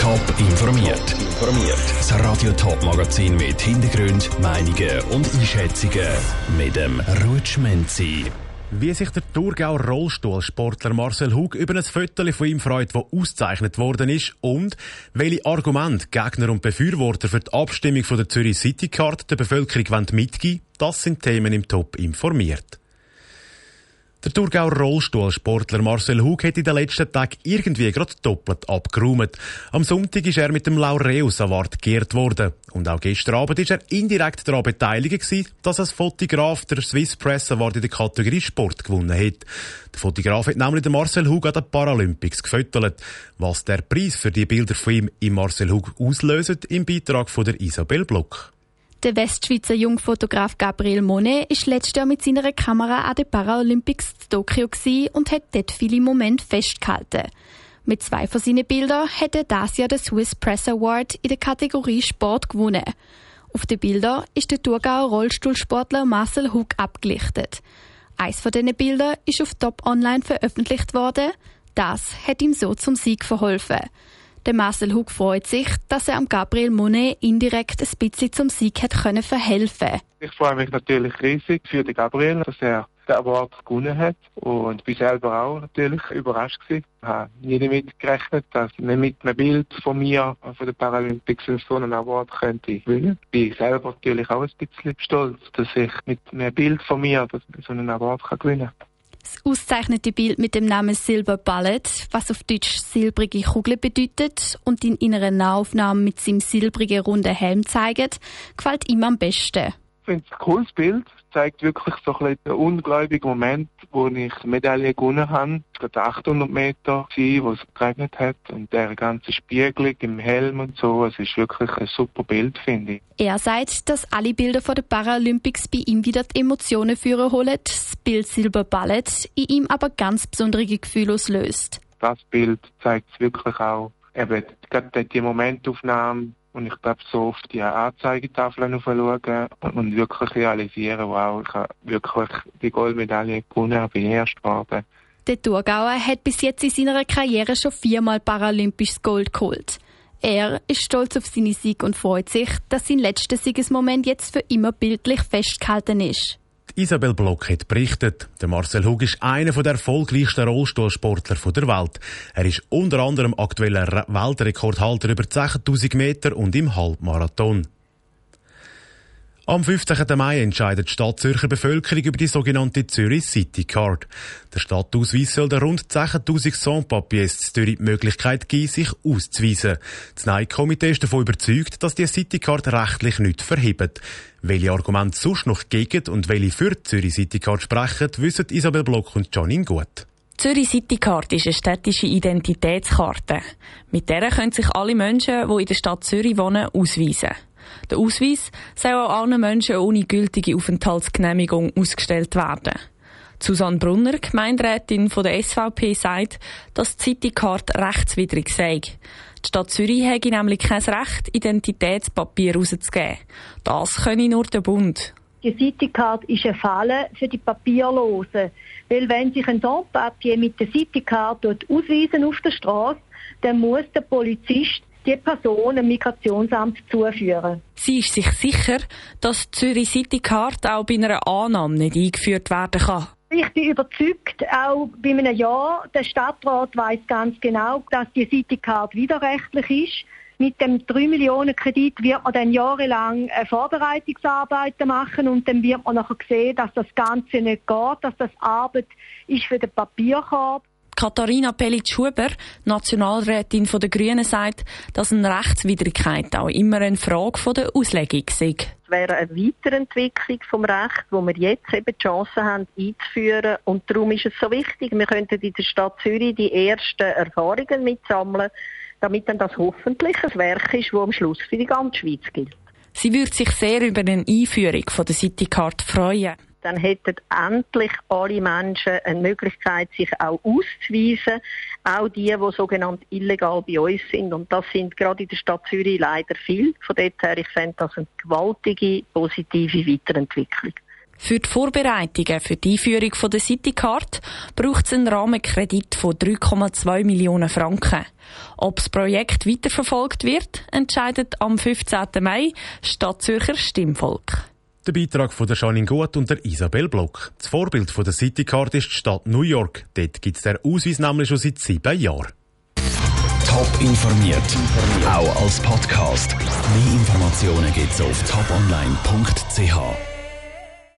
Top informiert. Informiert. Das Radio Top Magazin mit Hintergrund, Meinungen und Einschätzungen mit dem Rutschmenzi. Wie sich der Thurgauer Rollstuhlsportler Marcel Hug über ein Foto von ihm freut, das ausgezeichnet worden ist und welche Argumente Gegner und Befürworter für die Abstimmung von der Zürich City Card der Bevölkerung mitgeben das sind Themen im Top informiert. Der Thurgauer Rollstuhlsportler Marcel Hug hat in den letzten Tagen irgendwie gerade doppelt abgeräumt. Am Sonntag ist er mit dem Laureus Award geehrt worden. Und auch gestern Abend ist er indirekt daran beteiligt dass als Fotograf der Swiss Press Award in der Kategorie Sport gewonnen hat. Der Fotograf hat nämlich den Marcel Hug an den Paralympics gefüttert. Was der Preis für die Bilder von ihm im Marcel Hug auslöst, im Beitrag von der Isabel Block. Der Westschweizer Jungfotograf Gabriel Monet ist letztes Jahr mit seiner Kamera an den Paralympics in Tokio und hat dort viele Momente festgehalten. Mit zwei von seinen Bildern hat er das Jahr den Swiss Press Award in der Kategorie Sport gewonnen. Auf den Bildern ist der Thurgauer Rollstuhlsportler Marcel Hug abgelichtet. Eins von diesen Bildern ist auf Top Online veröffentlicht worden. Das hat ihm so zum Sieg verholfen. Der Marcel Hug freut sich, dass er am Gabriel Monet indirekt ein bisschen zum Sieg hat können verhelfen. Ich freue mich natürlich riesig für den Gabriel, dass er den Award gewonnen hat und bin selber auch natürlich überrascht gewesen. Ich habe nie damit gerechnet, dass ich mit einem Bild von mir von den Paralympics so einen Award könnte gewinnen. Ich bin selber natürlich auch ein bisschen stolz, dass ich mit einem Bild von mir so einen Award gewinnen kann. Das auszeichnete Bild mit dem Namen Silver Ballet, was auf Deutsch silbrige Kugel bedeutet und in einer Nahaufnahme mit seinem silbrigen runden Helm zeigt, gefällt ihm am besten. Ich finde es ein cooles Bild zeigt wirklich so ein bisschen den ungläubigen Moment, wo ich die Medaille gewonnen habe. Es war 800 Meter, wo es geregnet hat und der ganze Spiegelung im Helm und so. Es ist wirklich ein super Bild, finde ich. Er sagt, dass alle Bilder von den Paralympics bei ihm wieder die Emotionen führen holen, das Bild Silber Ballett in ihm aber ganz besondere Gefühle auslöst. Das Bild zeigt es wirklich auch. Eben, gerade die Momentaufnahme und ich glaube, so oft die Anzeigetafeln schauen und wirklich realisieren, wow, ich habe wirklich die Goldmedaille gewonnen, bin erst geworden. Der Thurgauer hat bis jetzt in seiner Karriere schon viermal paralympisches Gold geholt. Er ist stolz auf seine Sieg und freut sich, dass sein letzter Siegesmoment jetzt für immer bildlich festgehalten ist. Isabel Block hat berichtet. Der Marcel Hug ist einer der erfolgreichsten Rollstuhlsportler der Welt. Er ist unter anderem aktueller Weltrekordhalter über 10.000 Meter und im Halbmarathon. Am 15. Mai entscheidet die Stadt Zürcher Bevölkerung über die sogenannte Zürich City Card. Der Stadtausweis soll der rund 10.000 Sans-Papiers Zürich die Möglichkeit geben, sich auszuweisen. Das Nein-Komitee ist davon überzeugt, dass die City Card rechtlich nicht verhebt. Welche Argumente sonst noch gegen und welche für die Zürich City Card sprechen, wissen Isabel Block und Janine gut. Zürich City Card ist eine städtische Identitätskarte. Mit der können sich alle Menschen, die in der Stadt Zürich wohnen, ausweisen. Der Ausweis soll auch allen Menschen ohne gültige Aufenthaltsgenehmigung ausgestellt werden. Susanne Brunner, Gemeinderätin von der SVP, sagt, dass die Citycard rechtswidrig sei. Die Stadt Zürich hätte nämlich kein Recht, Identitätspapier herauszugeben. Das könne nur der Bund. Die Citycard ist eine Falle für die Papierlosen. Weil wenn sich ein Sans-Papier mit der Citycard ausweisen auf der Straße, dann muss der Polizist die Person dem Migrationsamt zuführen. Sie ist sich sicher, dass die Zürich City Card auch bei einer Annahme nicht eingeführt werden kann. Ich bin überzeugt, auch bei einem Ja, der Stadtrat weiß ganz genau, dass die City Card widerrechtlich ist. Mit dem 3 Millionen Kredit wird man dann jahrelang Vorbereitungsarbeiten machen und dann wird man nachher sehen, dass das Ganze nicht geht, dass das Arbeit ist für den Papierkorb. Katharina Pellic-Huber, Nationalrätin der Grünen, sagt, dass eine Rechtswidrigkeit auch immer eine Frage der Auslegung sei. Es wäre eine Weiterentwicklung vom Recht, wo wir jetzt eben die Chance haben, einzuführen. Und darum ist es so wichtig, wir könnten in der Stadt Zürich die ersten Erfahrungen mitsammeln, damit dann das hoffentlich ein Werk ist, das am Schluss für die ganze Schweiz gilt. Sie würde sich sehr über eine Einführung von der Citycard freuen dann hätten endlich alle Menschen eine Möglichkeit, sich auch auszuweisen, auch die, die sogenannt illegal bei uns sind. Und das sind gerade in der Stadt Zürich leider viel. Von dort her, ich fände das eine gewaltige, positive Weiterentwicklung. Für die Vorbereitungen für die Einführung der Citycard braucht es einen Rahmenkredit von 3,2 Millionen Franken. Ob das Projekt weiterverfolgt wird, entscheidet am 15. Mai Stadtzürcher Stimmvolk. Der Beitrag von der Janine Gut und der Isabel Block. Das Vorbild von der Citycard ist die Stadt New York. Dort gibt es den Ausweis nämlich schon seit sieben Jahren. Top informiert, auch als Podcast. Mehr Informationen gibt es auf toponline.ch.